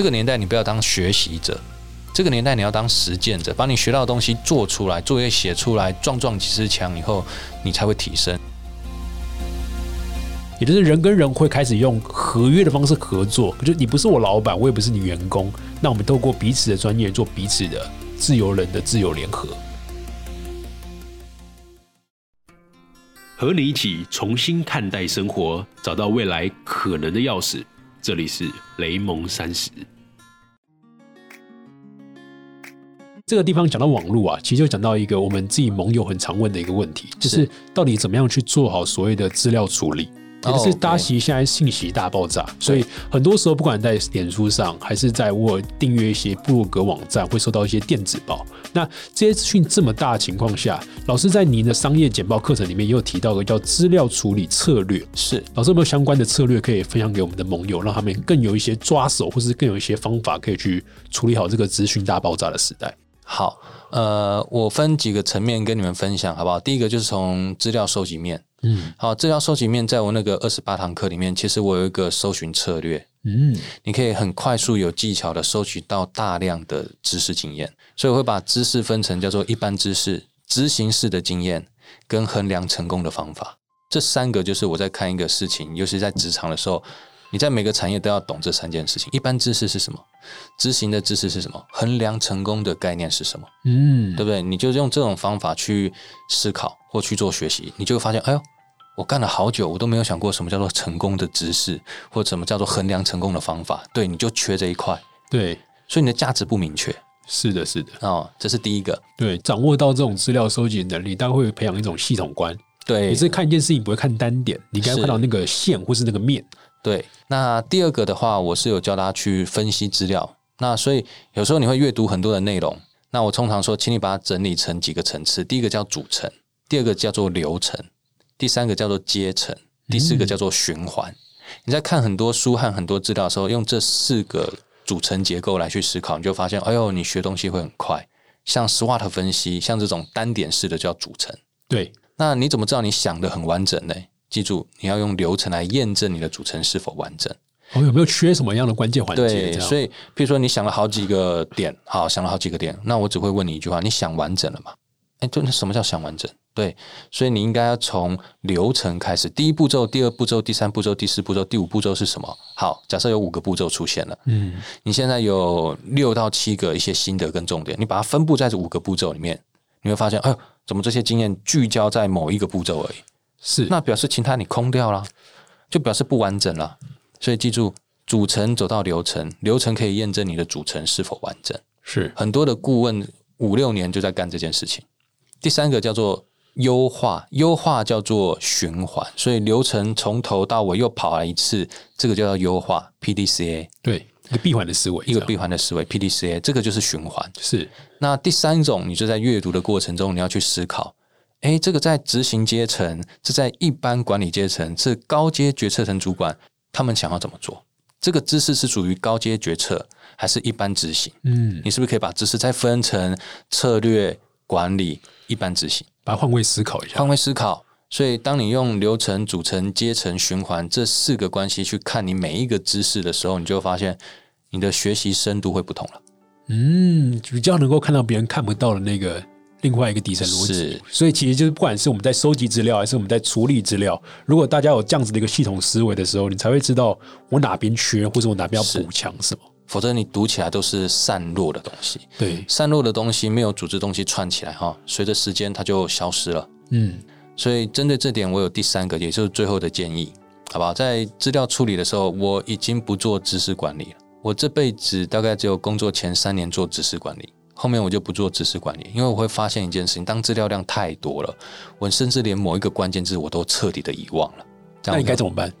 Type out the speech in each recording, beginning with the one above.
这个年代你不要当学习者，这个年代你要当实践者，把你学到的东西做出来，作业写出来，撞撞几次墙以后，你才会提升。也就是人跟人会开始用合约的方式合作，就你不是我老板，我也不是你员工，那我们透过彼此的专业做彼此的自由人的自由联合，和你一起重新看待生活，找到未来可能的钥匙。这里是雷蒙三十。这个地方讲到网络啊，其实就讲到一个我们自己盟友很常问的一个问题，就是到底怎么样去做好所谓的资料处理。也是大家其实现在信息大爆炸，所以很多时候不管在脸书上，还是在我订阅一些部落格网站，会收到一些电子报。那这些资讯这么大的情况下，老师在您的商业简报课程里面也有提到个叫资料处理策略。是老师有没有相关的策略可以分享给我们的盟友，让他们更有一些抓手，或是更有一些方法可以去处理好这个资讯大爆炸的时代？好，呃，我分几个层面跟你们分享，好不好？第一个就是从资料收集面。嗯，好，资料收集面在我那个二十八堂课里面，其实我有一个搜寻策略。嗯，你可以很快速、有技巧的收取到大量的知识经验，所以我会把知识分成叫做一般知识、执行式的经验跟衡量成功的方法。这三个就是我在看一个事情，尤其在职场的时候，你在每个产业都要懂这三件事情：一般知识是什么？执行的知识是什么？衡量成功的概念是什么？嗯，对不对？你就用这种方法去思考。或去做学习，你就会发现，哎呦，我干了好久，我都没有想过什么叫做成功的知识，或什么叫做衡量成功的方法。对，你就缺这一块。对，所以你的价值不明确。是的，是的。哦，这是第一个。对，掌握到这种资料收集能力，大概会培养一种系统观。对，你是看一件事情不会看单点，你该看到那个线或是那个面。对。那第二个的话，我是有教大家去分析资料。那所以有时候你会阅读很多的内容，那我通常说，请你把它整理成几个层次。第一个叫组成。第二个叫做流程，第三个叫做阶层，第四个叫做循环。你在看很多书和很多资料的时候，用这四个组成结构来去思考，你就发现，哎呦，你学东西会很快。像 SWOT 分析，像这种单点式的叫组成。对，那你怎么知道你想的很完整呢？记住，你要用流程来验证你的组成是否完整。哦，有没有缺什么样的关键环节？对，所以，比如说你想了好几个点，好，想了好几个点，那我只会问你一句话：你想完整了吗？哎，就那什么叫想完整？对，所以你应该要从流程开始，第一步骤、第二步骤、第三步骤、第四步骤、第五步骤是什么？好，假设有五个步骤出现了，嗯，你现在有六到七个一些心得跟重点，你把它分布在这五个步骤里面，你会发现，哎呦，怎么这些经验聚焦在某一个步骤而已？是，那表示其他你空掉了，就表示不完整了。所以记住，组成走到流程，流程可以验证你的组成是否完整。是，很多的顾问五六年就在干这件事情。第三个叫做。优化，优化叫做循环，所以流程从头到尾又跑了一次，这个叫做优化 （PDCA）。对，一个闭环的思维，一个闭环的思维 （PDCA），这个就是循环。是。那第三种，你就在阅读的过程中，你要去思考：哎，这个在执行阶层，这在一般管理阶层，是高阶决策层主管，他们想要怎么做？这个知识是属于高阶决策，还是一般执行？嗯，你是不是可以把知识再分成策略管理、一般执行？把换位思考一下，换位思考。所以，当你用流程、组成、阶层、循环这四个关系去看你每一个知识的时候，你就发现你的学习深度会不同了。嗯，比较能够看到别人看不到的那个另外一个底层逻辑。所以，其实就是不管是我们在收集资料，还是我们在处理资料，如果大家有这样子的一个系统思维的时候，你才会知道我哪边缺，或者我哪边要补强什么。否则你读起来都是散落的东西，对，散落的东西没有组织东西串起来哈，随着时间它就消失了。嗯，所以针对这点，我有第三个，也就是最后的建议，好不好？在资料处理的时候，我已经不做知识管理了。我这辈子大概只有工作前三年做知识管理，后面我就不做知识管理，因为我会发现一件事情：当资料量太多了，我甚至连某一个关键字我都彻底的遗忘了。那你该怎么办？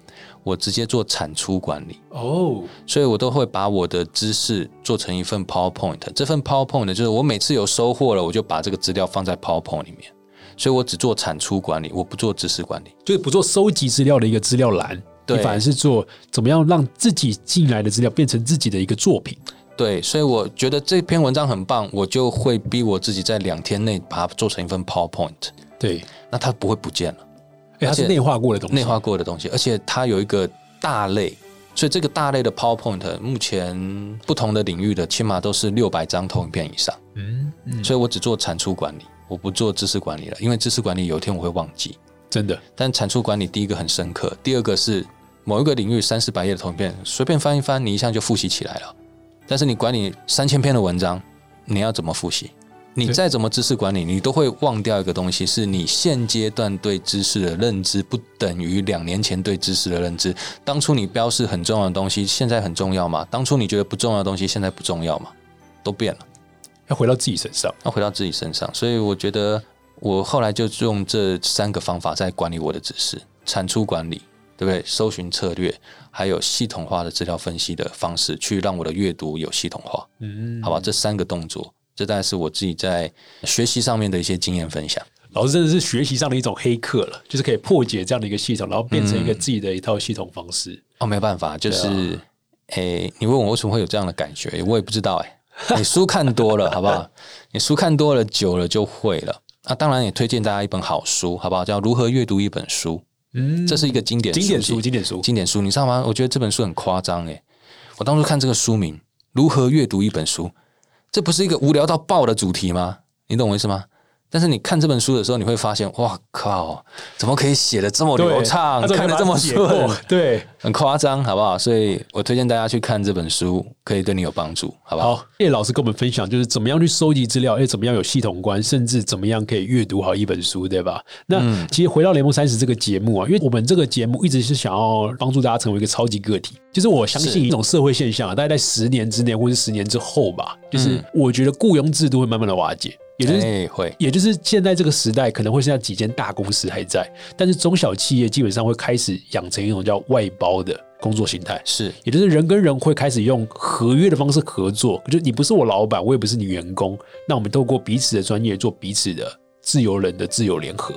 我直接做产出管理哦，所以我都会把我的知识做成一份 PowerPoint。这份 PowerPoint 就是我每次有收获了，我就把这个资料放在 PowerPoint 里面。所以我只做产出管理，我不做知识管理，就是不做收集资料的一个资料栏。对，反而是做怎么样让自己进来的资料变成自己的一个作品。对，所以我觉得这篇文章很棒，我就会逼我自己在两天内把它做成一份 PowerPoint。对，那它不会不见了。它是内化过的东西，内化过的东西，而且它有一个大类所以这个大类的 PowerPoint 目前不同的领域的起码都是六百张投影片以上。嗯嗯，所以我只做产出管理，我不做知识管理了，因为知识管理有一天我会忘记，真的。但产出管理第一个很深刻，第二个是某一个领域三四百页的投影片，随便翻一翻，你一下就复习起来了。但是你管理三千篇的文章，你要怎么复习？你再怎么知识管理，你都会忘掉一个东西，是你现阶段对知识的认知不等于两年前对知识的认知。当初你标示很重要的东西，现在很重要吗？当初你觉得不重要的东西，现在不重要吗？都变了，要回到自己身上，要回到自己身上。所以我觉得，我后来就用这三个方法在管理我的知识：产出管理，对不对？搜寻策略，还有系统化的资料分析的方式，去让我的阅读有系统化。嗯，好吧，这三个动作。这大概是我自己在学习上面的一些经验分享。老师真的是学习上的一种黑客了，就是可以破解这样的一个系统，然后变成一个自己的一套系统方式。哦，没有办法，就是，诶，你问我为什么会有这样的感觉，我也不知道。哎，你书看多了，好不好？你书看多了，久了就会了。啊，当然也推荐大家一本好书，好不好？叫《如何阅读一本书》。嗯，这是一个经典经典书，经典书，经典书。你知道吗？我觉得这本书很夸张。诶，我当初看这个书名《如何阅读一本书》。这不是一个无聊到爆的主题吗？你懂我意思吗？但是你看这本书的时候，你会发现，哇靠，怎么可以写的这么流畅，看的这么顺？对，很夸张，好不好？所以我推荐大家去看这本书，可以对你有帮助，好不好？好，叶老师跟我们分享，就是怎么样去收集资料，哎，怎么样有系统观，甚至怎么样可以阅读好一本书，对吧？那其实回到联盟三十这个节目啊，因为我们这个节目一直是想要帮助大家成为一个超级个体，就是我相信一种社会现象啊，大概在十年之内或者十年之后吧，就是我觉得雇佣制度会慢慢的瓦解。也就是会，也就是现在这个时代可能会剩下几间大公司还在，但是中小企业基本上会开始养成一种叫外包的工作形态。是，也就是人跟人会开始用合约的方式合作，就你不是我老板，我也不是你员工，那我们透过彼此的专业做彼此的自由人的自由联合。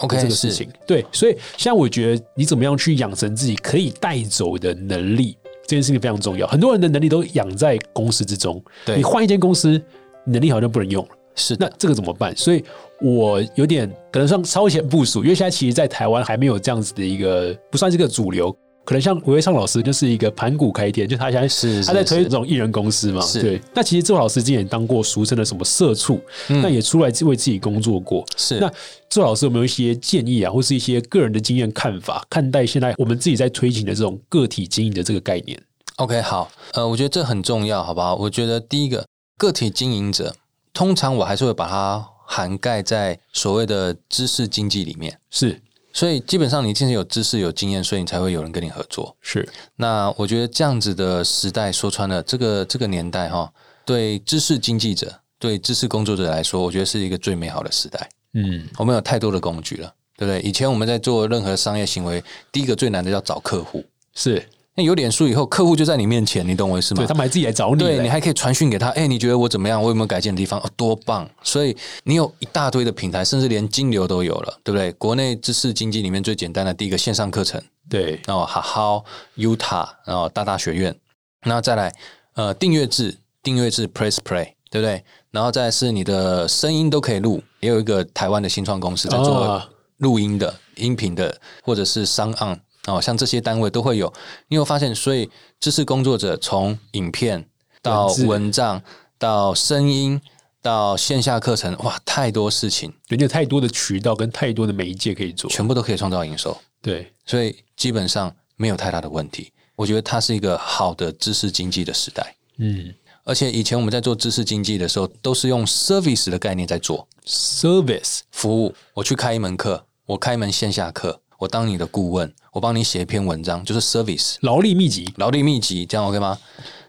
OK，这个事情对，所以现在我觉得你怎么样去养成自己可以带走的能力，这件事情非常重要。很多人的能力都养在公司之中，你换一间公司，能力好像不能用了。是，那这个怎么办？所以我有点可能算超前部署，因为现在其实，在台湾还没有这样子的一个，不算是个主流。可能像吴伟尚老师就是一个盘古开天，就他现在是他在推这种艺人公司嘛。对。那其实周老师之前也当过俗称的什么社畜，那也出来为自己工作过。是。那周老师有没有一些建议啊，或是一些个人的经验看法，看待现在我们自己在推行的这种个体经营的这个概念？OK，好，呃，我觉得这很重要，好不好？我觉得第一个个体经营者。通常我还是会把它涵盖在所谓的知识经济里面，是，所以基本上你现在有知识有经验，所以你才会有人跟你合作。是，那我觉得这样子的时代说穿了，这个这个年代哈，对知识经济者、对知识工作者来说，我觉得是一个最美好的时代。嗯，我们有太多的工具了，对不对？以前我们在做任何商业行为，第一个最难的要找客户，是。那有脸书以后，客户就在你面前，你懂我意思吗？对他们还自己来找你，对你还可以传讯给他。哎，你觉得我怎么样？我有没有改进的地方？哦，多棒！所以你有一大堆的平台，甚至连金流都有了，对不对？国内知识经济里面最简单的第一个线上课程，对，然后好好 Utah，然后大大学院，然后再来呃订阅制，订阅制 Press Play，对不对？然后再是你的声音都可以录，也有一个台湾的新创公司在做录音的、音频的，或者是商案。哦，像这些单位都会有，你有发现？所以知识工作者从影片到文章到声音到线下课程，哇，太多事情，人家太多的渠道跟太多的媒介可以做，全部都可以创造营收。对，所以基本上没有太大的问题。我觉得它是一个好的知识经济的时代。嗯，而且以前我们在做知识经济的时候，都是用 service 的概念在做 service 服务。我去开一门课，我开一门线下课。我当你的顾问，我帮你写一篇文章，就是 service 劳力密集，劳力密集，这样 OK 吗？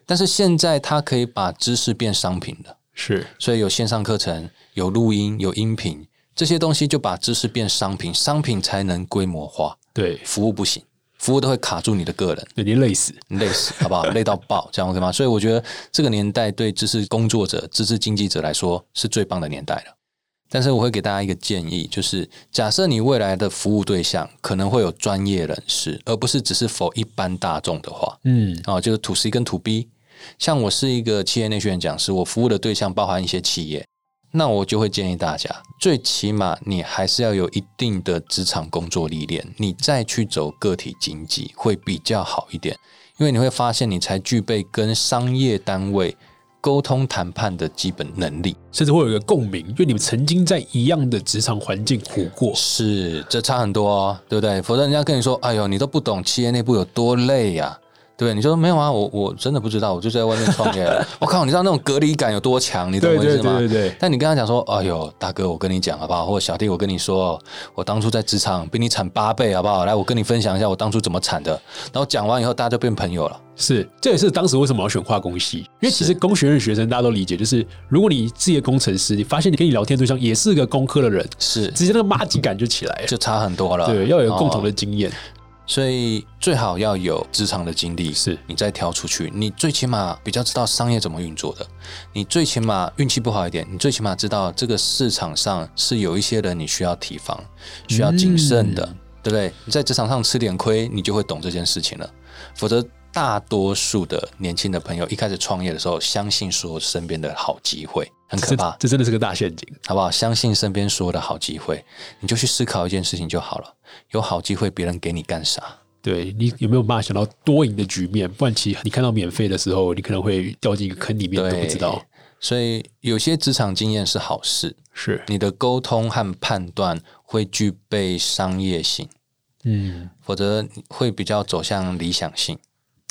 但是现在它可以把知识变商品的，是，所以有线上课程，有录音，有音频，这些东西就把知识变商品，商品才能规模化。对，服务不行，服务都会卡住你的个人，对你累死，累死，好不好？累到爆，这样 OK 吗？所以我觉得这个年代对知识工作者、知识经济者来说是最棒的年代了。但是我会给大家一个建议，就是假设你未来的服务对象可能会有专业人士，而不是只是否一般大众的话，嗯，哦，就是 To C 跟 To B。像我是一个企业内训讲师，我服务的对象包含一些企业，那我就会建议大家，最起码你还是要有一定的职场工作历练，你再去走个体经济会比较好一点，因为你会发现你才具备跟商业单位沟通谈判的基本能力，甚至会有一个共鸣，因为你们曾经在一样的职场环境苦过，是这差很多哦，对不对？否则人家跟你说，哎呦，你都不懂企业内部有多累呀。对，你说没有啊？我我真的不知道，我就在外面创业。我靠，你知道那种隔离感有多强？你懂我意思吗？对对对。但你跟他讲说，哎呦，大哥，我跟你讲好不好？或者小弟，我跟你说，我当初在职场比你惨八倍，好不好？来，我跟你分享一下我当初怎么惨的。然后讲完以后，大家就变朋友了。是，这也是当时为什么要选化工系，因为其实工学院学生大家都理解，就是如果你自己的工程师，你发现你跟你聊天对象也是个工科的人，是直接那个妈级感就起来了，就差很多了。对，要有共同的经验。所以最好要有职场的经历，是你再挑出去，你最起码比较知道商业怎么运作的。你最起码运气不好一点，你最起码知道这个市场上是有一些人你需要提防、需要谨慎的，对不对？你在职场上吃点亏，你就会懂这件事情了。否则，大多数的年轻的朋友一开始创业的时候，相信说身边的好机会。很可怕，这真的是个大陷阱，好不好？相信身边所有的好机会，你就去思考一件事情就好了。有好机会，别人给你干啥？对你有没有办法想到多赢的局面？不然，其实你看到免费的时候，你可能会掉进一个坑里面都不知道。所以，有些职场经验是好事，是你的沟通和判断会具备商业性，嗯，否则会比较走向理想性。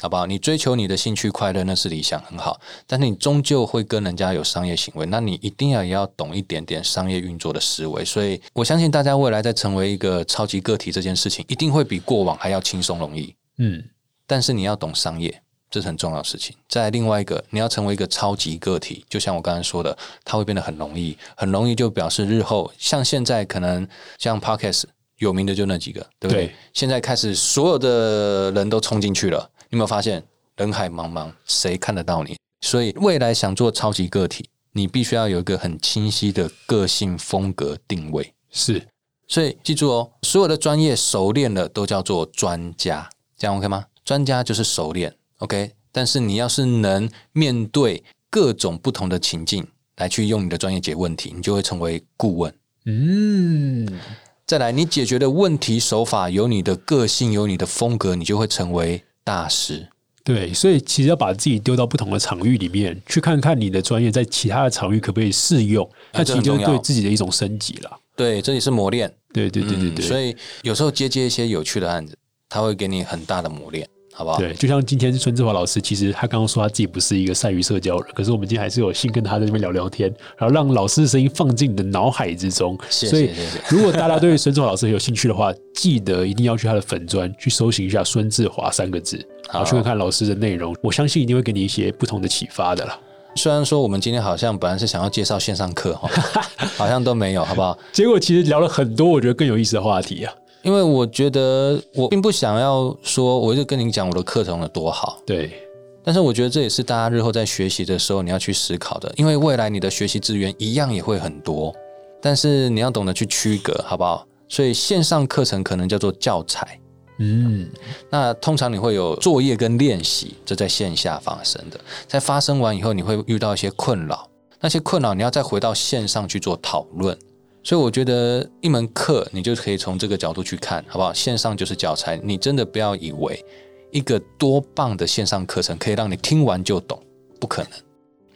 好不好？你追求你的兴趣快乐那是理想很好，但是你终究会跟人家有商业行为，那你一定要也要懂一点点商业运作的思维。所以我相信大家未来在成为一个超级个体这件事情，一定会比过往还要轻松容易。嗯，但是你要懂商业，这是很重要的事情。再另外一个，你要成为一个超级个体，就像我刚才说的，它会变得很容易，很容易就表示日后像现在可能像 Podcast 有名的就那几个，对不对？现在开始所有的人都冲进去了。有没有发现人海茫茫，谁看得到你？所以未来想做超级个体，你必须要有一个很清晰的个性风格定位。是，所以记住哦，所有的专业熟练了都叫做专家，这样 OK 吗？专家就是熟练，OK。但是你要是能面对各种不同的情境来去用你的专业解问题，你就会成为顾问。嗯。再来，你解决的问题手法有你的个性，有你的风格，你就会成为。大师，对，所以其实要把自己丢到不同的场域里面，去看看你的专业在其他的场域可不可以适用，那其实就是对自己的一种升级了。对，这里是磨练。对对对对对。所以有时候接接一些有趣的案子，他会给你很大的磨练。好不好？对，就像今天孙志华老师，其实他刚刚说他自己不是一个善于社交人，可是我们今天还是有幸跟他在那边聊聊天，然后让老师的声音放进你的脑海之中。所以，如果大家对孙志华老师有兴趣的话，记得一定要去他的粉砖去搜寻一下“孙志华”三个字，然后去看看老师的内容。我相信一定会给你一些不同的启发的了。虽然说我们今天好像本来是想要介绍线上课哈，好像都没有，好不好？结果其实聊了很多，我觉得更有意思的话题啊。因为我觉得我并不想要说，我就跟你讲我的课程有多好。对，但是我觉得这也是大家日后在学习的时候你要去思考的，因为未来你的学习资源一样也会很多，但是你要懂得去区隔，好不好？所以线上课程可能叫做教材，嗯，那通常你会有作业跟练习，这在线下发生的，在发生完以后，你会遇到一些困扰，那些困扰你要再回到线上去做讨论。所以我觉得一门课你就可以从这个角度去看，好不好？线上就是教材，你真的不要以为一个多棒的线上课程可以让你听完就懂，不可能，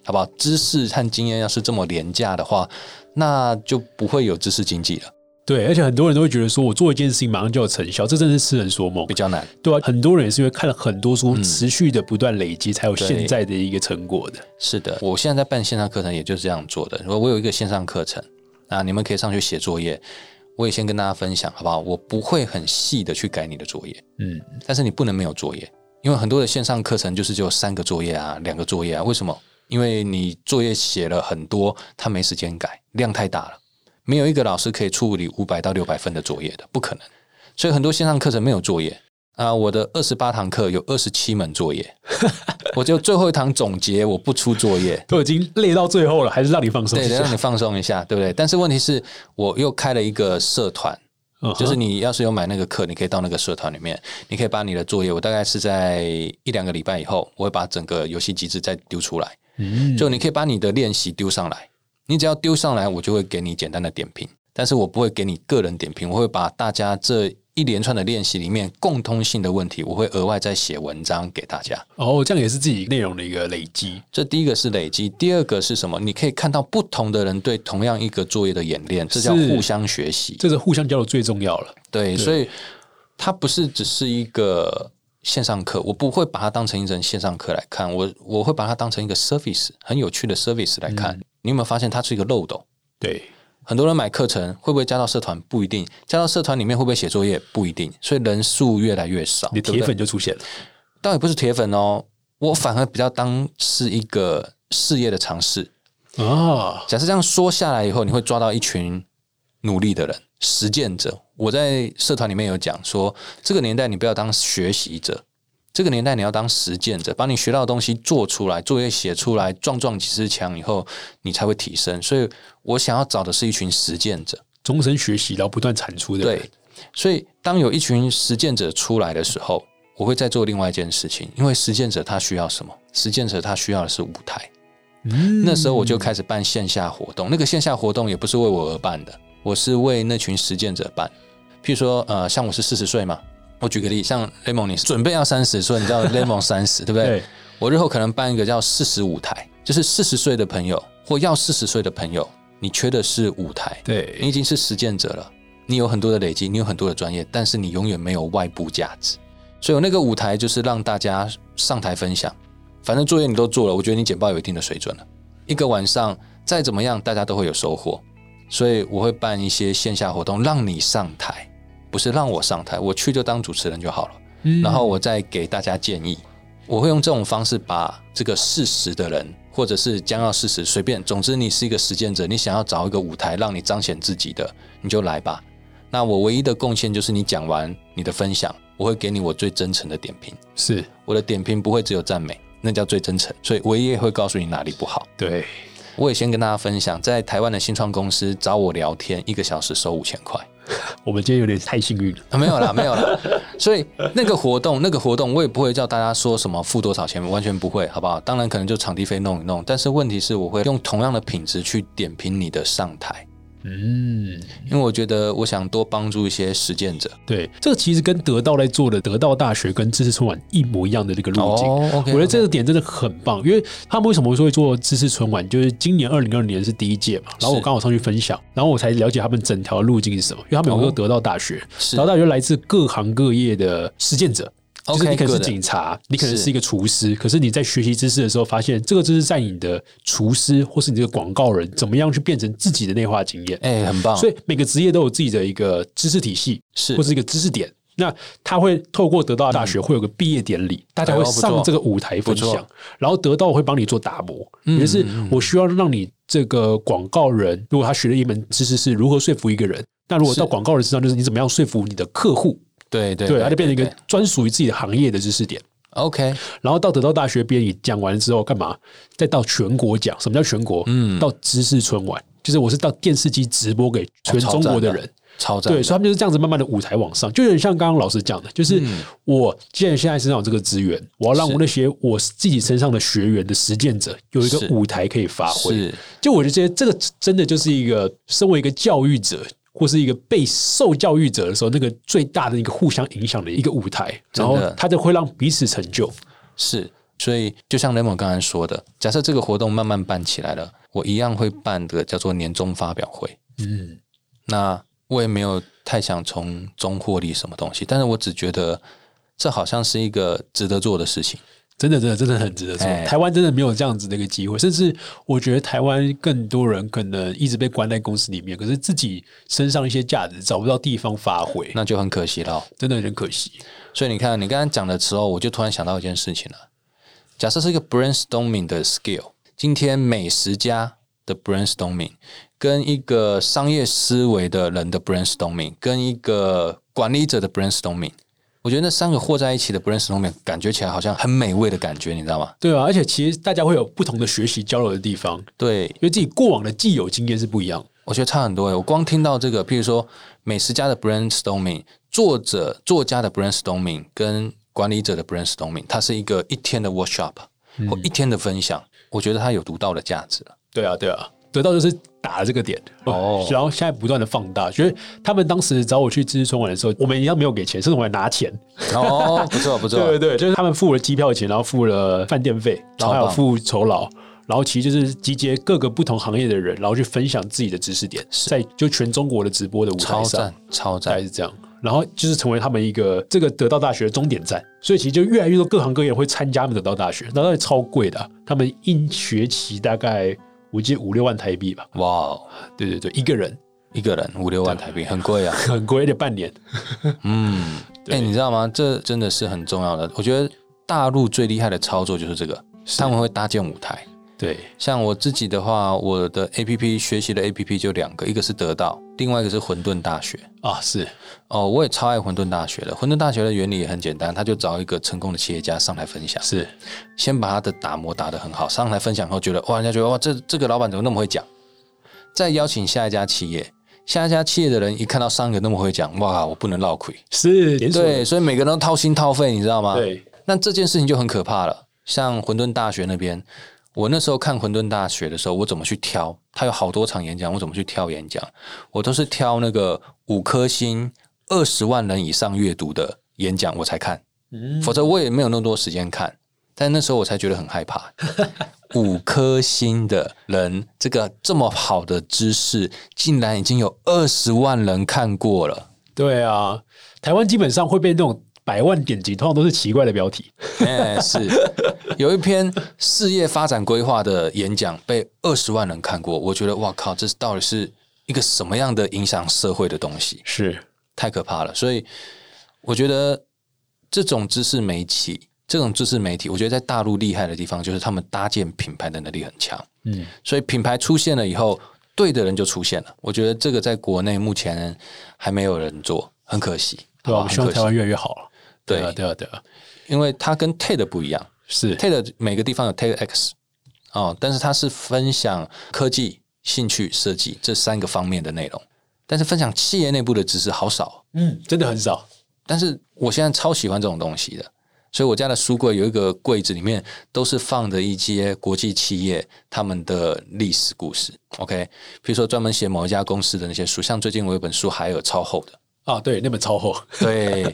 好不好？知识和经验要是这么廉价的话，那就不会有知识经济了。对，而且很多人都会觉得说，我做一件事情马上就有成效，这真的是痴人说梦，比较难，对啊，很多人也是因为看了很多书，持续的不断累积，才有现在的一个成果的。是的，我现在在办线上课程，也就是这样做的。如果我有一个线上课程。啊，你们可以上去写作业，我也先跟大家分享，好不好？我不会很细的去改你的作业，嗯，但是你不能没有作业，因为很多的线上课程就是只有三个作业啊，两个作业啊，为什么？因为你作业写了很多，他没时间改，量太大了，没有一个老师可以处理五百到六百分的作业的，不可能，所以很多线上课程没有作业。啊，我的二十八堂课有二十七门作业，我就最后一堂总结，我不出作业，都已经累到最后了，还是让你放松，对，让你放松一下，对不对？但是问题是，我又开了一个社团，就是你要是有买那个课，你可以到那个社团里面，你可以把你的作业，我大概是在一两个礼拜以后，我会把整个游戏机制再丢出来，嗯，就你可以把你的练习丢上来，你只要丢上来，我就会给你简单的点评，但是我不会给你个人点评，我会把大家这一连串的练习里面共通性的问题，我会额外再写文章给大家。哦，这样也是自己内容的一个累积。这第一个是累积，第二个是什么？你可以看到不同的人对同样一个作业的演练，这叫互相学习，这是互相交流最重要了。对，所以它不是只是一个。线上课，我不会把它当成一门线上课来看，我我会把它当成一个 service，很有趣的 service 来看。你有没有发现它是一个漏斗？对，很多人买课程会不会加到社团？不一定，加到社团里面会不会写作业？不一定，所以人数越来越少，你铁粉就出现了。倒也不是铁粉哦，我反而比较当是一个事业的尝试啊。假设这样说下来以后，你会抓到一群努力的人。实践者，我在社团里面有讲说，这个年代你不要当学习者，这个年代你要当实践者，把你学到的东西做出来，作业写出来，撞撞几次墙以后，你才会提升。所以我想要找的是一群实践者，终身学习，然后不断产出的。对，所以当有一群实践者出来的时候，我会再做另外一件事情，因为实践者他需要什么？实践者他需要的是舞台。嗯，那时候我就开始办线下活动，那个线下活动也不是为我而办的。我是为那群实践者办，譬如说，呃，像我是四十岁嘛，我举个例，像雷蒙，你准备要三十，所以你叫雷蒙 三十，对不对？我日后可能办一个叫四十舞台，就是四十岁的朋友或要四十岁的朋友，你缺的是舞台，对你已经是实践者了，你有很多的累积，你有很多的专业，但是你永远没有外部价值，所以我那个舞台就是让大家上台分享，反正作业你都做了，我觉得你简报有一定的水准了，一个晚上再怎么样，大家都会有收获。所以我会办一些线下活动，让你上台，不是让我上台，我去就当主持人就好了。然后我再给大家建议，我会用这种方式把这个事实的人，或者是将要事实，随便，总之你是一个实践者，你想要找一个舞台让你彰显自己的，你就来吧。那我唯一的贡献就是你讲完你的分享，我会给你我最真诚的点评。是我的点评不会只有赞美，那叫最真诚。所以我也会告诉你哪里不好。对。我也先跟大家分享，在台湾的新创公司找我聊天，一个小时收五千块。我们今天有点太幸运了，没有啦，没有啦。所以那个活动，那个活动，我也不会叫大家说什么付多少钱，完全不会，好不好？当然可能就场地费弄一弄，但是问题是我会用同样的品质去点评你的上台。嗯，因为我觉得我想多帮助一些实践者。对，这个其实跟得到在做的得到大学跟知识春晚一模一样的这个路径。我觉得这个点真的很棒，因为他们为什么说会做知识春晚？就是今年二零二零年是第一届嘛，然后我刚好上去分享，然后我才了解他们整条路径是什么。因为他们有个得到大学，得到大学来自各行各业的实践者。就是你可能是警察，你可能是一个厨师，可是你在学习知识的时候，发现这个知识在你的厨师或是你这个广告人，怎么样去变成自己的内化经验？哎，很棒。所以每个职业都有自己的一个知识体系，是或是一个知识点。那他会透过得到大学会有个毕业典礼，大家会上这个舞台分享，然后得到会帮你做打磨。也是我需要让你这个广告人，如果他学了一门知识是如何说服一个人，那如果到广告人身上，就是你怎么样说服你的客户。对对对，它就变成一个专属于自己的行业的知识点。OK，然后到得到大学毕业讲完之后干嘛？再到全国讲，什么叫全国？嗯，到知识春晚，就是我是到电视机直播给全中国的人，超赞。对，所以他们就是这样子慢慢的舞台往上，就有点像刚刚老师讲的，就是我既然现在身上有这个资源，我要让我那些我自己身上的学员的实践者有一个舞台可以发挥。就我觉得这个真的就是一个身为一个教育者。或是一个被受教育者的时候，那个最大的一个互相影响的一个舞台，然后它就会让彼此成就。是，所以就像雷蒙刚才说的，假设这个活动慢慢办起来了，我一样会办的叫做年终发表会。嗯，那我也没有太想从中获利什么东西，但是我只觉得这好像是一个值得做的事情。真的，真的，真的很值得做。台湾真的没有这样子的一个机会，甚至我觉得台湾更多人可能一直被关在公司里面，可是自己身上一些价值找不到地方发挥，那就很可惜了，真的很可惜。所以你看，你刚刚讲的时候，我就突然想到一件事情了。假设是一个 brainstorming 的 skill，今天美食家的 brainstorming，跟一个商业思维的人的 brainstorming，跟一个管理者的 brainstorming。我觉得那三个和在一起的 brainstorming，感觉起来好像很美味的感觉，你知道吗？对啊，而且其实大家会有不同的学习交流的地方。对，因为自己过往的既有经验是不一样。我觉得差很多诶。我光听到这个，譬如说美食家的 brainstorming，作者作家的 brainstorming，跟管理者的 brainstorming，它是一个一天的 workshop 或一天的分享。我觉得它有独到的价值对啊，对啊。得到就是打了这个点哦，然后现在不断的放大。所以他们当时找我去支持春晚的时候，我们一样没有给钱，甚至我还拿钱哦，不错不错，对对对，就是他们付了机票钱，然后付了饭店费，然后还有付酬劳。然后其实就是集结各个不同行业的人，然后去分享自己的知识点，在就全中国的直播的舞台上，超赞是这样。然后就是成为他们一个这个得到大学的终点站，所以其实就越来越多各行各业会参加得到大学，那那超贵的，他们一学期大概我记得五六万台币吧。哇，对对对，一个人一个人五六万台币，很贵啊，很贵，的半年。嗯，哎，你知道吗？这真的是很重要的。我觉得大陆最厉害的操作就是这个，他们会搭建舞台。对，像我自己的话，我的 A P P 学习的 A P P 就两个，一个是得到，另外一个是混沌大学啊。是哦，我也超爱混沌大学的。混沌大学的原理也很简单，他就找一个成功的企业家上来分享，是先把他的打磨打得很好，上来分享后觉得哇，人家觉得哇，这这个老板怎么那么会讲？再邀请下一家企业，下一家企业的人一看到上一个那么会讲，哇，我不能落亏。是，对，所以每个人都掏心掏肺，你知道吗？对。那这件事情就很可怕了，像混沌大学那边。我那时候看混沌大学的时候，我怎么去挑？他有好多场演讲，我怎么去挑演讲？我都是挑那个五颗星、二十万人以上阅读的演讲，我才看。嗯，否则我也没有那么多时间看。但那时候我才觉得很害怕，五颗星的人，这个这么好的知识，竟然已经有二十万人看过了。对啊，台湾基本上会被那种。百万点击通常都是奇怪的标题，哎，是有一篇事业发展规划的演讲被二十万人看过，我觉得哇靠，这是到底是一个什么样的影响社会的东西？是太可怕了。所以我觉得这种知识媒体，这种知识媒体，我觉得在大陆厉害的地方就是他们搭建品牌的能力很强。嗯，所以品牌出现了以后，对的人就出现了。我觉得这个在国内目前还没有人做，很可惜。对，我们希望台湾越来越好了。对。啊，对啊，对啊，因为它跟 TED 不一样，是。TED 每个地方有 TEDx 哦，但是它是分享科技、兴趣、设计这三个方面的内容，但是分享企业内部的知识好少，嗯，真的很少。但是我现在超喜欢这种东西的，所以我家的书柜有一个柜子，里面都是放着一些国际企业他们的历史故事。OK，比如说专门写某一家公司的那些书，像最近我有本书还有超厚的。啊，对，那本超厚。对，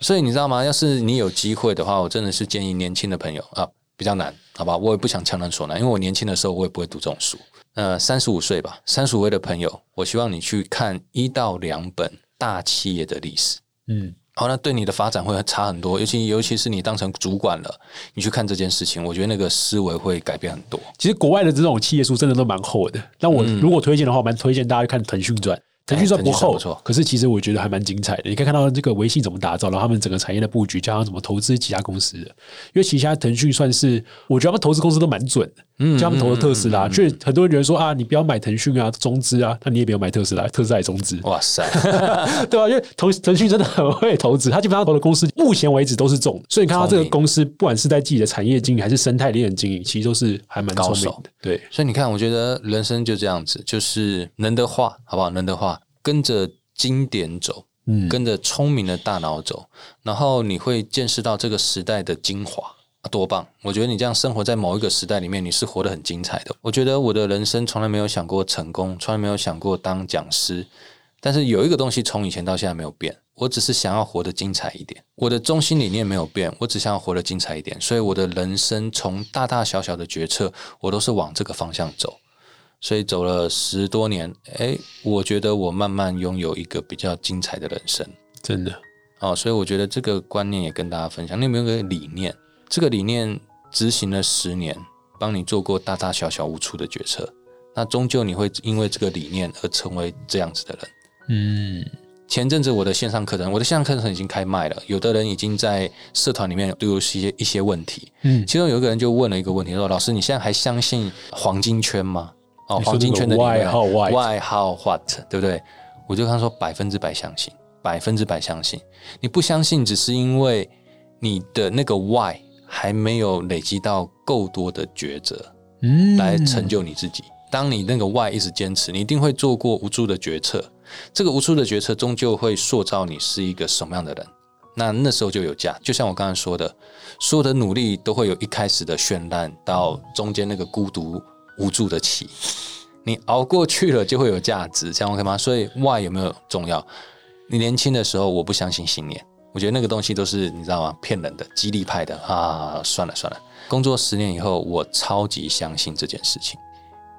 所以你知道吗？要是你有机会的话，我真的是建议年轻的朋友啊，比较难，好吧？我也不想强人所难，因为我年轻的时候我也不会读这种书。呃，三十五岁吧，三十五岁的朋友，我希望你去看一到两本大企业的历史。嗯，好，那对你的发展会差很多，尤其尤其是你当成主管了，你去看这件事情，我觉得那个思维会改变很多。其实国外的这种企业书真的都蛮厚的，那我如果推荐的话，蛮推荐大家去看《腾讯传》。腾讯算不厚，可是其实我觉得还蛮精彩的。你可以看到这个微信怎么打造，然后他们整个产业的布局，加上怎么投资其他公司的。因为其他腾讯算是，我觉得他们投资公司都蛮准的。嗯，像他们投的特斯拉，却很多人觉得说啊，你不要买腾讯啊，中资啊，那你也不要买特斯拉，特斯拉也中资。哇塞，对吧？因为腾腾讯真的很会投资，他基本上投的公司，目前为止都是中。所以你看他这个公司，不管是在自己的产业经营，还是生态链经营，其实都是还蛮高明的。对，所以你看，我觉得人生就这样子，就是能的话，好不好？能的话。跟着经典走，嗯，跟着聪明的大脑走，然后你会见识到这个时代的精华多棒！我觉得你这样生活在某一个时代里面，你是活得很精彩的。我觉得我的人生从来没有想过成功，从来没有想过当讲师，但是有一个东西从以前到现在没有变，我只是想要活得精彩一点。我的中心理念没有变，我只想要活得精彩一点，所以我的人生从大大小小的决策，我都是往这个方向走。所以走了十多年，哎，我觉得我慢慢拥有一个比较精彩的人生，真的哦。所以我觉得这个观念也跟大家分享。你有没有个理念？这个理念执行了十年，帮你做过大大小小无处的决策，那终究你会因为这个理念而成为这样子的人。嗯，前阵子我的线上课程，我的线上课程已经开卖了，有的人已经在社团里面都有一些一些问题。嗯，其中有一个人就问了一个问题，说：“老师，你现在还相信黄金圈吗？”哦，黄金圈的外号外号 what 对不对？我就跟他说百分之百相信，百分之百相信。你不相信，只是因为你的那个 why 还没有累积到够多的抉择，嗯，来成就你自己。当你那个 why 一直坚持，你一定会做过无助的决策。这个无数的决策终究会塑造你是一个什么样的人。那那时候就有价。就像我刚才说的，所有的努力都会有一开始的绚烂，到中间那个孤独。无助的起，你熬过去了就会有价值，这样 OK 吗？所以 Why 有没有重要？你年轻的时候，我不相信信念，我觉得那个东西都是你知道吗？骗人的，激励派的啊！算了算了，工作十年以后，我超级相信这件事情。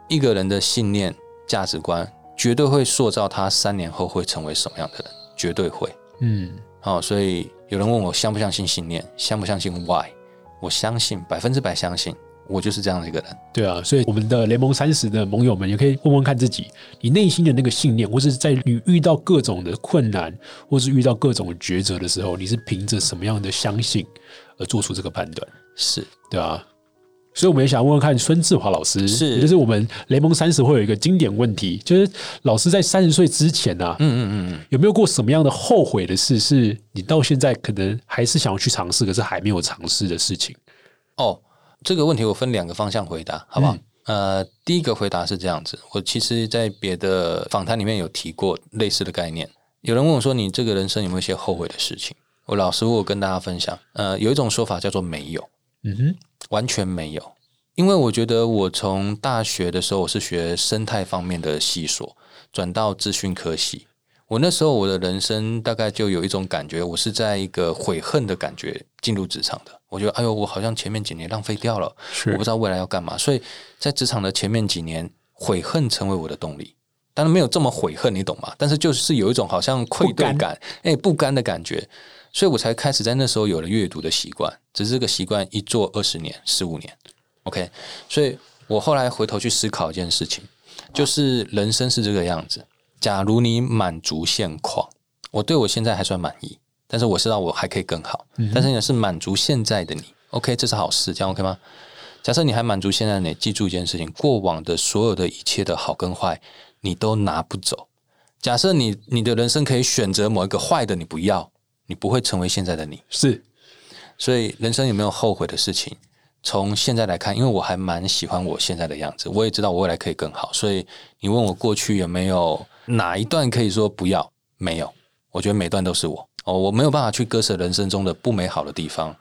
一个人的信念、价值观，绝对会塑造他三年后会成为什么样的人，绝对会。嗯，好，所以有人问我相不相信信念，相不相信 Why？我相信，百分之百相信。我就是这样的一个人，对啊，所以我们的联盟三十的盟友们也可以问问看自己，你内心的那个信念，或是在你遇到各种的困难，或是遇到各种抉择的时候，你是凭着什么样的相信而做出这个判断？是对啊，所以我们也想问问看孙志华老师，是，就是我们雷蒙三十会有一个经典问题，就是老师在三十岁之前啊，嗯嗯嗯，有没有过什么样的后悔的事，是你到现在可能还是想要去尝试，可是还没有尝试的事情？哦。这个问题我分两个方向回答，好不好？呃，第一个回答是这样子，我其实在别的访谈里面有提过类似的概念。有人问我说：“你这个人生有没有一些后悔的事情？”我老实我跟大家分享，呃，有一种说法叫做没有，嗯哼，完全没有。因为我觉得我从大学的时候我是学生态方面的系所，转到资讯科系。我那时候我的人生大概就有一种感觉，我是在一个悔恨的感觉进入职场的。我觉得，哎呦，我好像前面几年浪费掉了，我不知道未来要干嘛。所以在职场的前面几年，悔恨成为我的动力。当然没有这么悔恨，你懂吗？但是就是有一种好像愧对感，哎，不甘的感觉。所以我才开始在那时候有了阅读的习惯。只是这个习惯一做二十年、十五年，OK。所以我后来回头去思考一件事情，就是人生是这个样子。假如你满足现况，我对我现在还算满意，但是我知道我还可以更好。但是呢，是满足现在的你，OK，这是好事，这样 OK 吗？假设你还满足现在的你，记住一件事情：过往的所有的一切的好跟坏，你都拿不走。假设你你的人生可以选择某一个坏的，你不要，你不会成为现在的你。是，所以人生有没有后悔的事情？从现在来看，因为我还蛮喜欢我现在的样子，我也知道我未来可以更好。所以你问我过去有没有？哪一段可以说不要？没有，我觉得每段都是我哦，我没有办法去割舍人生中的不美好的地方，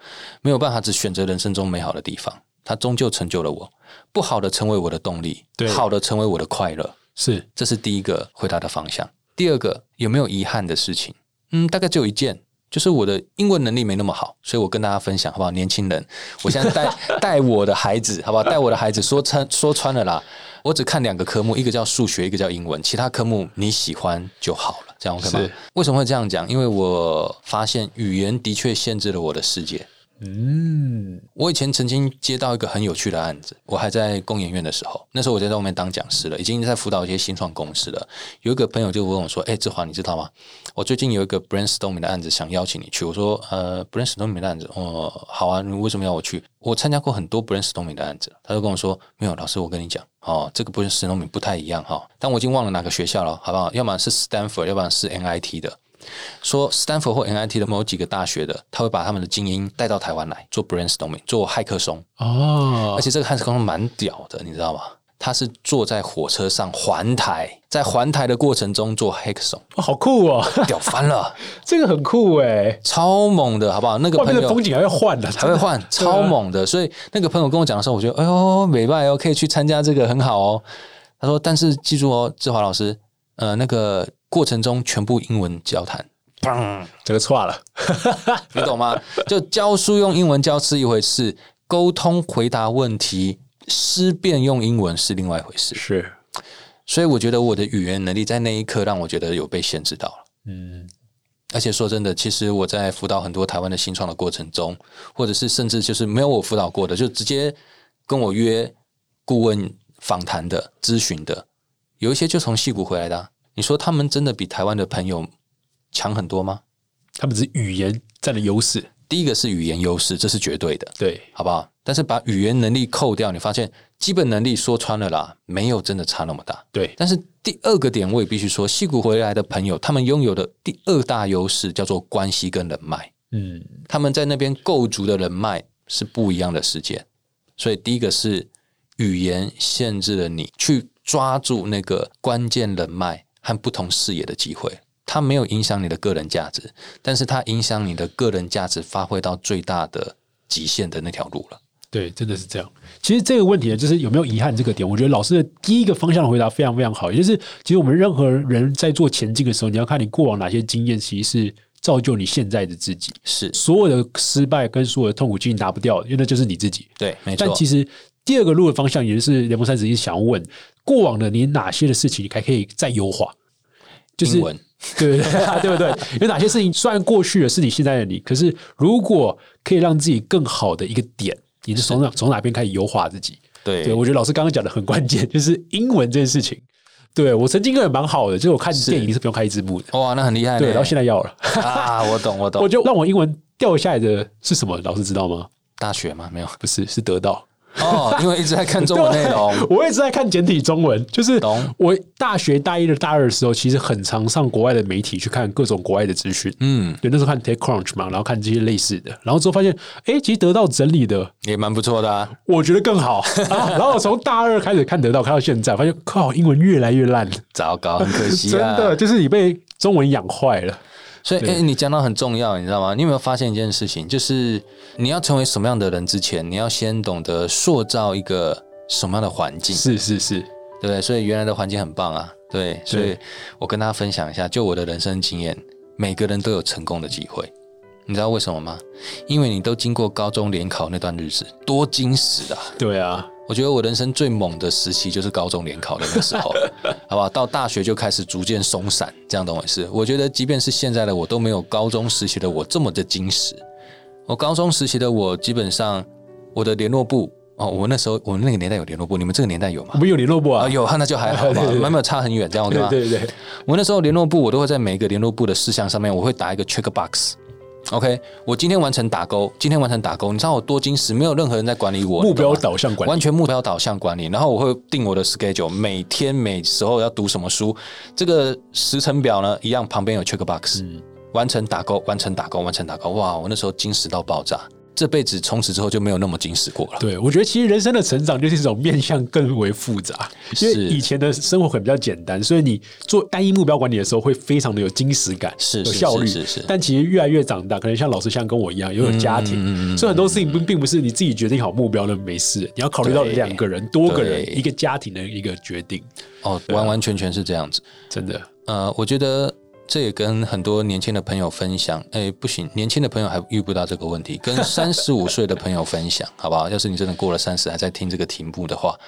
没有办法只选择人生中美好的地方，它终究成就了我。不好的成为我的动力，好的成为我的快乐，是，这是第一个回答的方向。第二个有没有遗憾的事情？嗯，大概只有一件，就是我的英文能力没那么好，所以我跟大家分享好不好？年轻人，我现在带 带我的孩子，好不好？带我的孩子说穿说穿了啦。我只看两个科目，一个叫数学，一个叫英文。其他科目你喜欢就好了，这样 OK 吗？为什么会这样讲？因为我发现语言的确限制了我的世界。嗯，我以前曾经接到一个很有趣的案子，我还在工研院的时候，那时候我就在外面当讲师了，已经在辅导一些新创公司了。有一个朋友就问我说：“哎，志华，你知道吗？我最近有一个 brainstorming 的案子，想邀请你去。”我说：“呃，brainstorming 的案子，哦，好啊，你为什么要我去？我参加过很多 brainstorming 的案子。”他就跟我说：“没有，老师，我跟你讲，哦，这个 brainstorming 不太一样哈，但我已经忘了哪个学校了，好不好？要么是 Stanford，要不然是 MIT 的。”说 Stanford 或 MIT 的某几个大学的，他会把他们的精英带到台湾来做 brainstorming，做骇客松哦。而且这个骇客松蛮屌的，你知道吗？他是坐在火车上环台，在环台的过程中做 hack 松，好酷哦，屌 翻了！这个很酷哎，超猛的，好不好？那个朋友风景还会换的，还会换，超猛的。所以那个朋友跟我讲的时候，我觉得哎呦，美拜哦，可以去参加这个，很好哦。他说，但是记住哦，志华老师，呃，那个。过程中全部英文交谈，砰，这个错了，你懂吗？就教书用英文教是一回事，沟通回答问题思辨用英文是另外一回事。是，所以我觉得我的语言能力在那一刻让我觉得有被限制到了。嗯，而且说真的，其实我在辅导很多台湾的新创的过程中，或者是甚至就是没有我辅导过的，就直接跟我约顾问访谈的、咨询的，有一些就从戏谷回来的。你说他们真的比台湾的朋友强很多吗？他们只是语言占了优势。第一个是语言优势，这是绝对的，对，好不好？但是把语言能力扣掉，你发现基本能力说穿了啦，没有真的差那么大。对，但是第二个点我也必须说，戏骨回来的朋友，他们拥有的第二大优势叫做关系跟人脉。嗯，他们在那边构筑的人脉是不一样的事件。所以第一个是语言限制了你去抓住那个关键人脉。和不同视野的机会，它没有影响你的个人价值，但是它影响你的个人价值发挥到最大的极限的那条路了。对，真的是这样。其实这个问题呢，就是有没有遗憾这个点，我觉得老师的第一个方向的回答非常非常好，也就是其实我们任何人在做前进的时候，你要看你过往哪些经验，其实是造就你现在的自己。是所有的失败跟所有的痛苦，其实拿不掉，因为那就是你自己。对，没错。但其实第二个路的方向，也就是联盟三十一想要问过往的你哪些的事情，你还可以再优化。就是对对对，对不对？有哪些事情虽然过去了是你现在的你，可是如果可以让自己更好的一个点，你是从哪从哪边开始优化自己？对，对我觉得老师刚刚讲的很关键，就是英文这件事情。对我曾经也蛮好的，就是我看电影是不用开字幕的。哇，那很厉害。对，然后现在要了啊，我懂我懂。我就让我英文掉下来的是什么？老师知道吗？大学吗？没有，不是，是得到。哦，因为一直在看中文内容，我一直在看简体中文。就是我大学大一的大二的时候，其实很常上国外的媒体去看各种国外的资讯。嗯，对，那时候看 TechCrunch 嘛，然后看这些类似的，然后之后发现，哎，其实得到整理的也蛮不错的啊。我觉得更好。然后我从大二开始看得到，看到现在，发现靠，英文越来越烂，糟糕，很可惜。真的，就是你被中文养坏了。所以，哎，你讲到很重要，你知道吗？你有没有发现一件事情？就是你要成为什么样的人之前，你要先懂得塑造一个什么样的环境。是是是，对不对？所以原来的环境很棒啊，对。所以我跟大家分享一下，就我的人生经验，每个人都有成功的机会。你知道为什么吗？因为你都经过高中联考那段日子，多惊喜啊！对啊。我觉得我人生最猛的时期就是高中联考的那时候，好不好？到大学就开始逐渐松散，这样懂我意思？我觉得即便是现在的我都没有高中时期的我这么的矜持。我高中时期的我基本上我的联络部哦，我那时候我们那个年代有联络部，你们这个年代有吗？我们有联络部啊，有，那就还好吧，没有差很远，这样对吧？对对对，我那时候联络部我都会在每一个联络部的事项上面，我会打一个 check box。OK，我今天完成打勾，今天完成打勾。你知道我多精实，没有任何人在管理我，目标导向管理，完全目标导向管理。然后我会定我的 schedule，每天每时候要读什么书，这个时程表呢一样，旁边有 check box，完成打勾，完成打勾，完成打勾。哇，我那时候精实到爆炸。这辈子从此之后就没有那么矜持过了。对，我觉得其实人生的成长就是一种面向更为复杂，因为以前的生活可能比较简单，所以你做单一目标管理的时候会非常的有矜持感，是有效率。是是。但其实越来越长大，可能像老师像跟我一样，拥有家庭，所以很多事情并并不是你自己决定好目标的没事，你要考虑到两个人、多个人、一个家庭的一个决定。哦，完完全全是这样子，真的。呃，我觉得。这也跟很多年轻的朋友分享，哎，不行，年轻的朋友还遇不到这个问题，跟三十五岁的朋友分享，好不好？要是你真的过了三十还在听这个题目的话，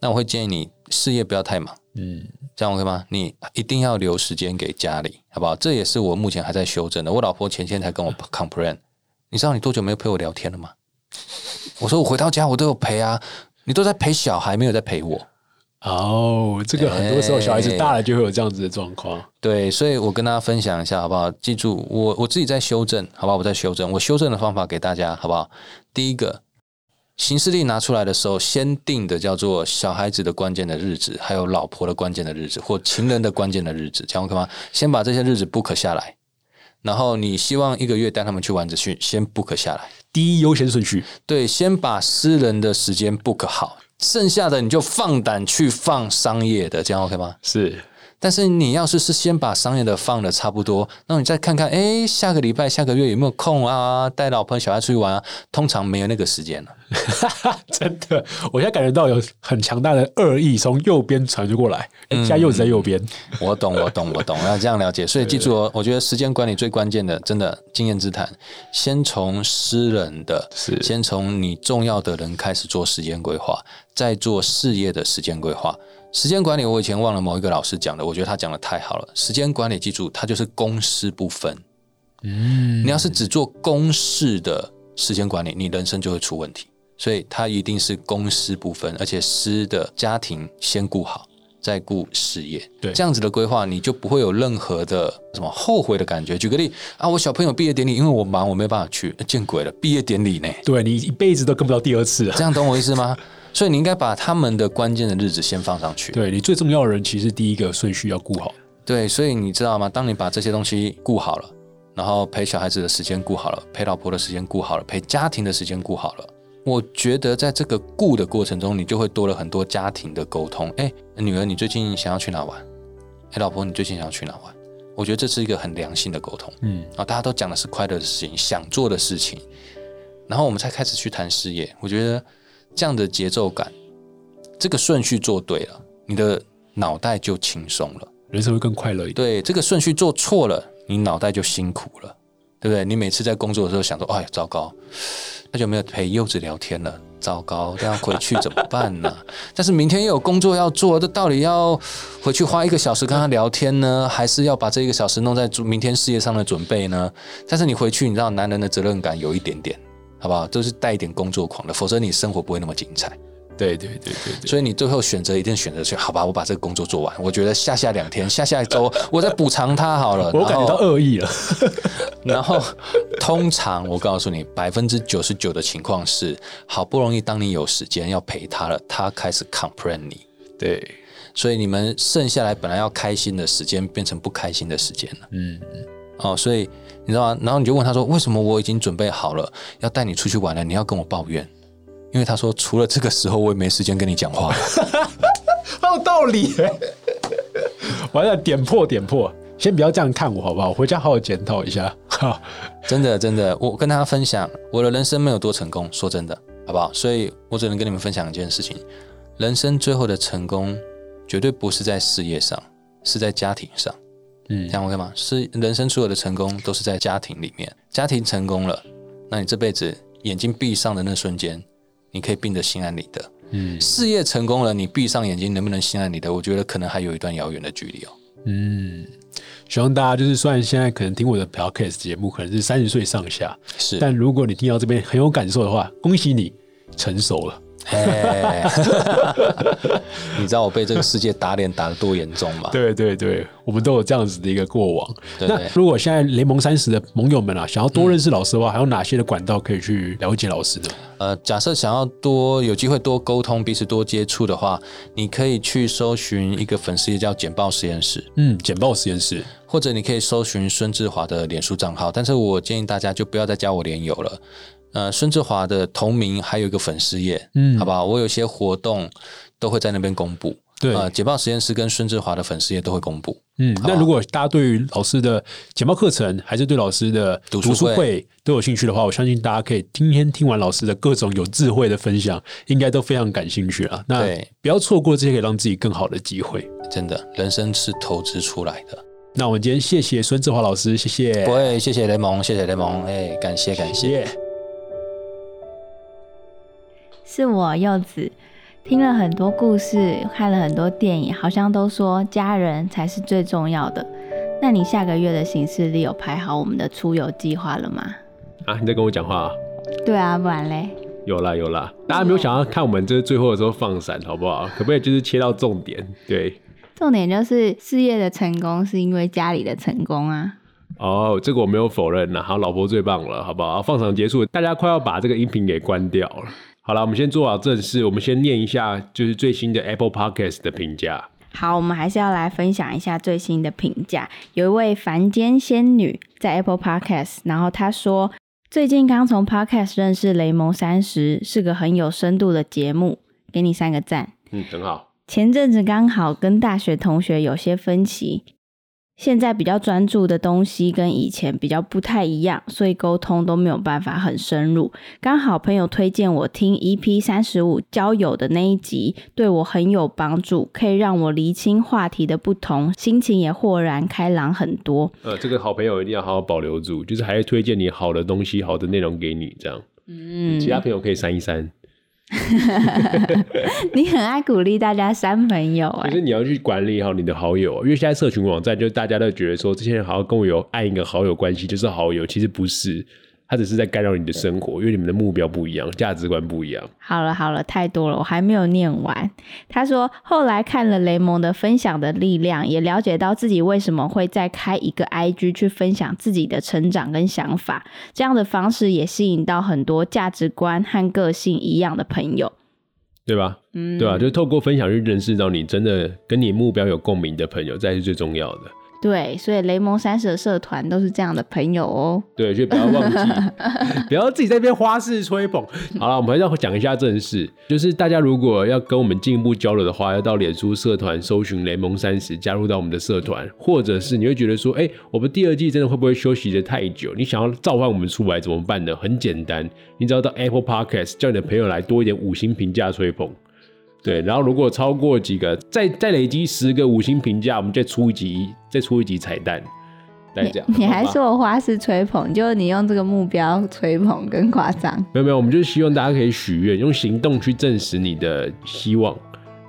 那我会建议你事业不要太忙，嗯，这样 OK 吗？你一定要留时间给家里，好不好？这也是我目前还在修正的。我老婆前天才跟我 complain，你知道你多久没有陪我聊天了吗？我说我回到家我都有陪啊，你都在陪小孩，没有在陪我。哦，这个很多时候小孩子大了就会有这样子的状况。对，所以我跟大家分享一下，好不好？记住，我我自己在修正，好不好？我在修正，我修正的方法给大家，好不好？第一个，行事历拿出来的时候，先定的叫做小孩子的关键的日子，还有老婆的关键的日子，或情人的关键的日子，这样可以吗？先把这些日子 book 下来，然后你希望一个月带他们去玩子去，先 book 下来，第一优先顺序。对，先把私人的时间 book 好。剩下的你就放胆去放商业的，这样 OK 吗？是。但是你要是是先把商业的放的差不多，那你再看看，哎，下个礼拜、下个月有没有空啊？带老婆小孩出去玩啊？通常没有那个时间了。真的，我现在感觉到有很强大的恶意从右边传过来，现在又在右边。我懂，我懂，我懂，要这样了解。所以记住哦，我觉得时间管理最关键的，真的经验之谈，先从私人的，是先从你重要的人开始做时间规划，再做事业的时间规划。时间管理，我以前忘了某一个老师讲的，我觉得他讲的太好了。时间管理，记住，它就是公私不分。嗯，你要是只做公事的时间管理，你人生就会出问题。所以它一定是公私不分，而且私的家庭先顾好，再顾事业。对，这样子的规划，你就不会有任何的什么后悔的感觉。举个例啊，我小朋友毕业典礼，因为我忙，我没办法去，见鬼了！毕业典礼呢？对你一辈子都跟不到第二次，这样懂我意思吗？所以你应该把他们的关键的日子先放上去。对你最重要的人，其实第一个顺序要顾好。对，所以你知道吗？当你把这些东西顾好了，然后陪小孩子的时间顾好了，陪老婆的时间顾好了，陪家庭的时间顾好了，我觉得在这个顾的过程中，你就会多了很多家庭的沟通。哎，女儿，你最近想要去哪玩？哎，老婆，你最近想要去哪玩？我觉得这是一个很良性的沟通。嗯，啊，大家都讲的是快乐的事情，想做的事情。然后我们才开始去谈事业。我觉得这样的节奏感，这个顺序做对了，你的脑袋就轻松了，人生会更快乐一点。对，这个顺序做错了，你脑袋就辛苦了，对不对？你每次在工作的时候想说，哎，糟糕，那就没有陪柚子聊天了。糟糕，这样回去怎么办呢？但是明天又有工作要做，这到底要回去花一个小时跟他聊天呢，还是要把这一个小时弄在明天事业上的准备呢？但是你回去，你知道男人的责任感有一点点，好不好？都是带一点工作狂的，否则你生活不会那么精彩。对对对对，所以你最后选择一定选择去好吧，我把这个工作做完。我觉得下下两天，下下一周，我再补偿他好了。我感觉到恶意了。然后，通常我告诉你，百分之九十九的情况是，好不容易当你有时间要陪他了，他开始 complain 你。对，所以你们剩下来本来要开心的时间，变成不开心的时间了。嗯嗯。哦，所以你知道吗？然后你就问他说：“为什么我已经准备好了要带你出去玩了，你要跟我抱怨？”因为他说，除了这个时候，我也没时间跟你讲话。好有道理，完了点破点破。先不要这样看我，好不好？回家好好检讨一下。真的真的，我跟大家分享，我的人生没有多成功，说真的，好不好？所以我只能跟你们分享一件事情：人生最后的成功，绝对不是在事业上，是在家庭上。嗯，这样 OK 吗？是人生所有的成功都是在家庭里面。家庭成功了，那你这辈子眼睛闭上的那瞬间。你可以病得心安理得，嗯，事业成功了，你闭上眼睛能不能心安理得？我觉得可能还有一段遥远的距离哦。嗯，希望大家就是，虽然现在可能听我的 podcast 节目可能是三十岁上下，是，但如果你听到这边很有感受的话，恭喜你成熟了。哎，你知道我被这个世界打脸打得多严重吗？对对对，我们都有这样子的一个过往。那如果现在联盟三十的盟友们啊，想要多认识老师的话，还有哪些的管道可以去了解老师呢？呃，假设想要多有机会多沟通，彼此多接触的话，你可以去搜寻一个粉丝页叫简报实验室。嗯，简报实验室，或者你可以搜寻孙志华的脸书账号。但是我建议大家就不要再加我连友了。呃，孙志华的同名还有一个粉丝页，嗯，好不好？我有些活动都会在那边公布。对，呃，简报实验室跟孙志华的粉丝页都会公布。嗯，那如果大家对于老师的简报课程，还是对老师的读书会都有兴趣的话，我相信大家可以今天听完老师的各种有智慧的分享，应该都非常感兴趣啊。那不要错过这些可以让自己更好的机会。真的，人生是投资出来的。那我们今天谢谢孙志华老师，谢谢。不会，谢谢雷蒙，谢谢雷蒙，哎，感谢感谢。是我柚子，听了很多故事，看了很多电影，好像都说家人才是最重要的。那你下个月的行事历有排好我们的出游计划了吗？啊，你在跟我讲话啊？对啊，不然嘞？有啦有啦，大家没有想要看我们这最后的时候放闪，好不好？可不可以就是切到重点？对，重点就是事业的成功是因为家里的成功啊。哦，这个我没有否认呐。好，老婆最棒了，好不好？放场结束，大家快要把这个音频给关掉了。好了，我们先做好正事。我们先念一下，就是最新的 Apple Podcast 的评价。好，我们还是要来分享一下最新的评价。有一位凡间仙女在 Apple Podcast，然后她说，最近刚从 Podcast 认识雷蒙三十，是个很有深度的节目，给你三个赞。嗯，很好。前阵子刚好跟大学同学有些分歧。现在比较专注的东西跟以前比较不太一样，所以沟通都没有办法很深入。刚好朋友推荐我听 EP 三十五交友的那一集，对我很有帮助，可以让我厘清话题的不同，心情也豁然开朗很多。呃，这个好朋友一定要好好保留住，就是还是推荐你好的东西、好的内容给你，这样。嗯，其他朋友可以删一删。你很爱鼓励大家删朋友啊，可是你要去管理好你的好友，因为现在社群网站就大家都觉得说，这些人好像跟我有按一个好友关系就是好友，其实不是。他只是在干扰你的生活，因为你们的目标不一样，价值观不一样。好了好了，太多了，我还没有念完。他说后来看了雷蒙的分享的力量，也了解到自己为什么会再开一个 IG 去分享自己的成长跟想法，这样的方式也吸引到很多价值观和个性一样的朋友，对吧？嗯，对吧？就是透过分享去认识到你真的跟你目标有共鸣的朋友，才是最重要的。对，所以雷蒙三十的社团都是这样的朋友哦。对，就不要忘记，不要自己在那边花式吹捧。好了，我们还是要讲一下正事，就是大家如果要跟我们进一步交流的话，要到脸书社团搜寻雷蒙三十，加入到我们的社团，或者是你会觉得说，哎，我们第二季真的会不会休息的太久？你想要召唤我们出来怎么办呢？很简单，你只要到 Apple Podcast 叫你的朋友来多一点五星评价吹捧。对，然后如果超过几个，再再累积十个五星评价，我们再出一集，再出一集彩蛋，再这样。你还说我花式吹捧，就是你用这个目标吹捧更夸张。没有没有，我们就是希望大家可以许愿，用行动去证实你的希望，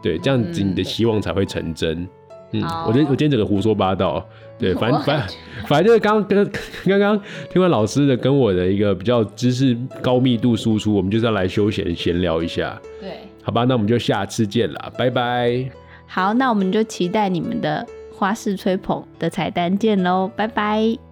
对，这样子你的希望才会成真。嗯，我觉得我今天整个胡说八道，对，反正反反正就是刚刚跟刚刚听完老师的跟我的一个比较知识高密度输出，我们就是要来休闲闲聊一下。对。好吧，那我们就下次见了，拜拜。好，那我们就期待你们的花式吹捧的彩蛋见喽，拜拜。